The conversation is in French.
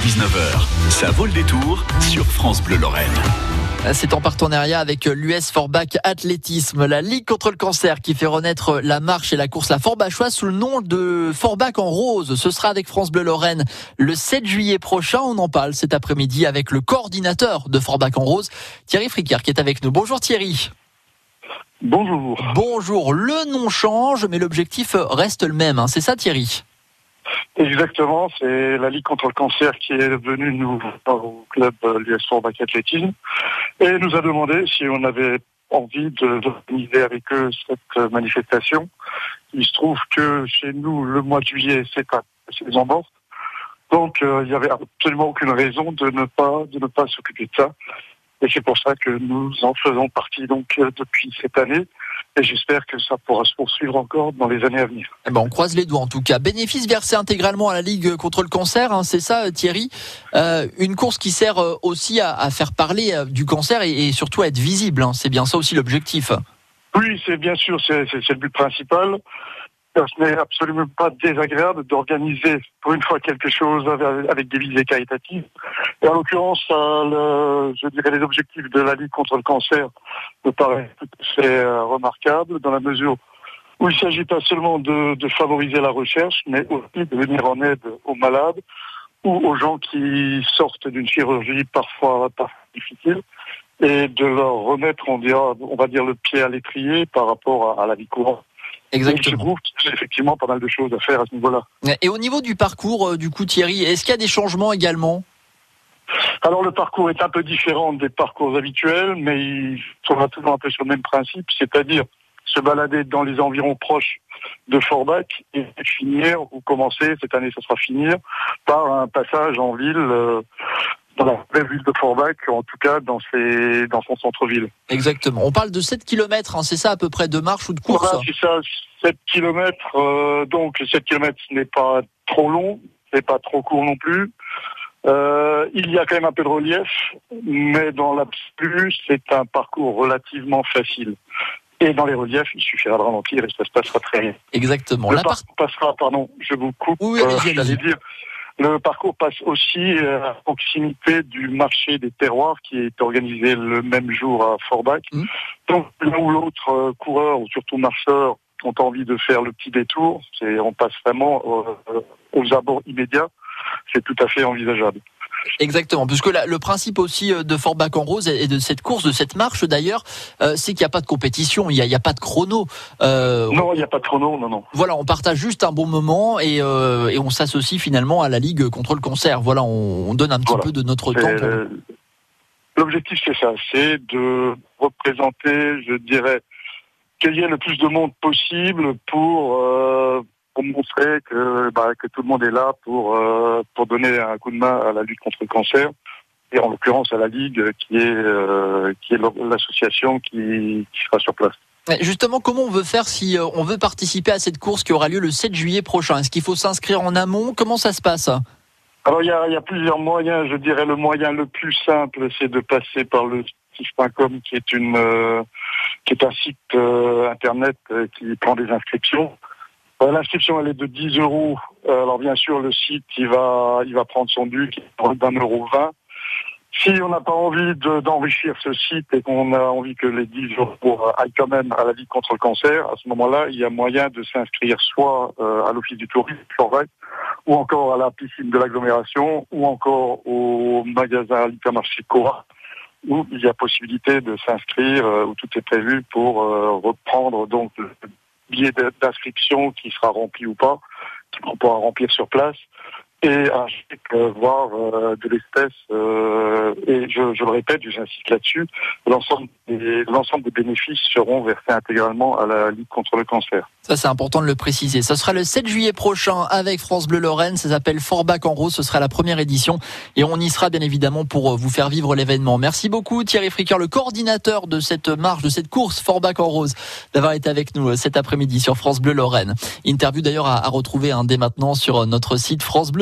19h, ça vaut le détour sur France Bleu Lorraine. C'est en partenariat avec l'US Forbach Athlétisme, la Ligue contre le cancer qui fait renaître la marche et la course la Forbachoise sous le nom de Forbach en rose. Ce sera avec France Bleu Lorraine le 7 juillet prochain. On en parle cet après-midi avec le coordinateur de Forbach en rose, Thierry Fricard, qui est avec nous. Bonjour Thierry. Bonjour. Bonjour. Le nom change, mais l'objectif reste le même. Hein. C'est ça Thierry? Exactement, c'est la Ligue contre le cancer qui est venue nous au club euh, l'US Forbach Athlétisme et nous a demandé si on avait envie d'organiser avec eux cette manifestation. Il se trouve que chez nous, le mois de juillet, c'est les embordes. Donc, euh, il n'y avait absolument aucune raison de ne pas, de ne pas s'occuper de ça. Et c'est pour ça que nous en faisons partie donc euh, depuis cette année. Et j'espère que ça pourra se poursuivre encore dans les années à venir. Eh ben, on croise les doigts en tout cas. Bénéfice versé intégralement à la Ligue contre le cancer, hein, c'est ça Thierry? Euh, Une course qui sert euh, aussi à, à faire parler euh, du cancer et, et, surtout à être visible. Hein. C'est bien ça aussi l'objectif. Oui, c'est bien sûr, c'est le but principal ce n'est absolument pas désagréable d'organiser pour une fois quelque chose avec, des visées caritatives. Et en l'occurrence, euh, je dirais les objectifs de la lutte contre le cancer me paraissent tout à fait euh, remarquables dans la mesure où il ne s'agit pas seulement de, de, favoriser la recherche, mais aussi de venir en aide aux malades ou aux gens qui sortent d'une chirurgie parfois, parfois difficile et de leur remettre, on, dira, on va dire, le pied à l'étrier par rapport à, à la vie courante. Exactement. A effectivement pas mal de choses à faire à ce niveau-là. Et au niveau du parcours, euh, du coup, Thierry, est-ce qu'il y a des changements également? Alors le parcours est un peu différent des parcours habituels, mais il sera toujours un peu sur le même principe, c'est-à-dire se balader dans les environs proches de Forbach et finir ou commencer cette année, ça sera finir par un passage en ville euh, dans la ville de Forbach, en tout cas dans, ses, dans son centre-ville. Exactement. On parle de 7 km, hein, c'est ça à peu près de marche ou de course voilà, C'est ça, 7 km. Euh, donc 7 km ce n'est pas trop long, c'est pas trop court non plus. Euh, il y a quand même un peu de relief, mais dans l'absolu, c'est un parcours relativement facile. Et dans les reliefs, il suffira de ralentir et ça se passera très bien. Exactement. Le La parcours passera, pardon, je vous coupe, oui, euh, j'allais dire, le parcours passe aussi euh, à proximité du marché des terroirs qui est organisé le même jour à Forbach. Mmh. Donc l'un ou l'autre euh, coureur ou surtout marcheur ont envie de faire le petit détour, c'est on passe vraiment euh, aux abords immédiats, c'est tout à fait envisageable. Exactement, puisque le principe aussi de Forbach en rose et de cette course, de cette marche d'ailleurs, euh, c'est qu'il n'y a pas de compétition, il n'y a, a, pas de chrono. Euh, non, il n'y a pas de chrono, non, non. Voilà, on partage juste un bon moment et, euh, et on s'associe finalement à la Ligue contre le cancer. Voilà, on, on donne un petit voilà. peu de notre temps. Pour... L'objectif, c'est ça, c'est de représenter, je dirais, qu'il y ait le plus de monde possible pour montrer que, bah, que tout le monde est là pour, euh, pour donner un coup de main à la lutte contre le cancer et en l'occurrence à la Ligue qui est, euh, qui est l'association qui, qui sera sur place. Justement, comment on veut faire si on veut participer à cette course qui aura lieu le 7 juillet prochain? Est-ce qu'il faut s'inscrire en amont? Comment ça se passe? Alors il y a, il y a plusieurs moyens. Je dirais le moyen le plus simple, c'est de passer par le stif.com qui est une euh, qui est un site euh, internet qui prend des inscriptions. Euh, L'inscription elle est de 10 euros. Euh, alors bien sûr le site il va il va prendre son dû qui est d'un euro 20. Si on n'a pas envie d'enrichir ce site et qu'on a envie que les 10 euros aillent quand même à la vie contre le cancer, à ce moment-là, il y a moyen de s'inscrire soit euh, à l'office du tourisme, ou encore à la piscine de l'agglomération, ou encore au magasin l'hypermarché Cora, où il y a possibilité de s'inscrire, où tout est prévu pour reprendre donc le billet d'inscription qui sera rempli ou pas, qu'on pourra remplir sur place, et un chèque, euh, voire euh, de l'espèce. Euh, et je, je, le répète, j'insiste là-dessus, l'ensemble des, des bénéfices seront versés intégralement à la Ligue contre le cancer. Ça, c'est important de le préciser. Ce sera le 7 juillet prochain avec France Bleu Lorraine. Ça s'appelle Forbach en rose. Ce sera la première édition. Et on y sera bien évidemment pour vous faire vivre l'événement. Merci beaucoup Thierry Fricker, le coordinateur de cette marche, de cette course Forbach en rose, d'avoir été avec nous cet après-midi sur France Bleu Lorraine. Interview d'ailleurs à, à retrouver hein, dès maintenant sur notre site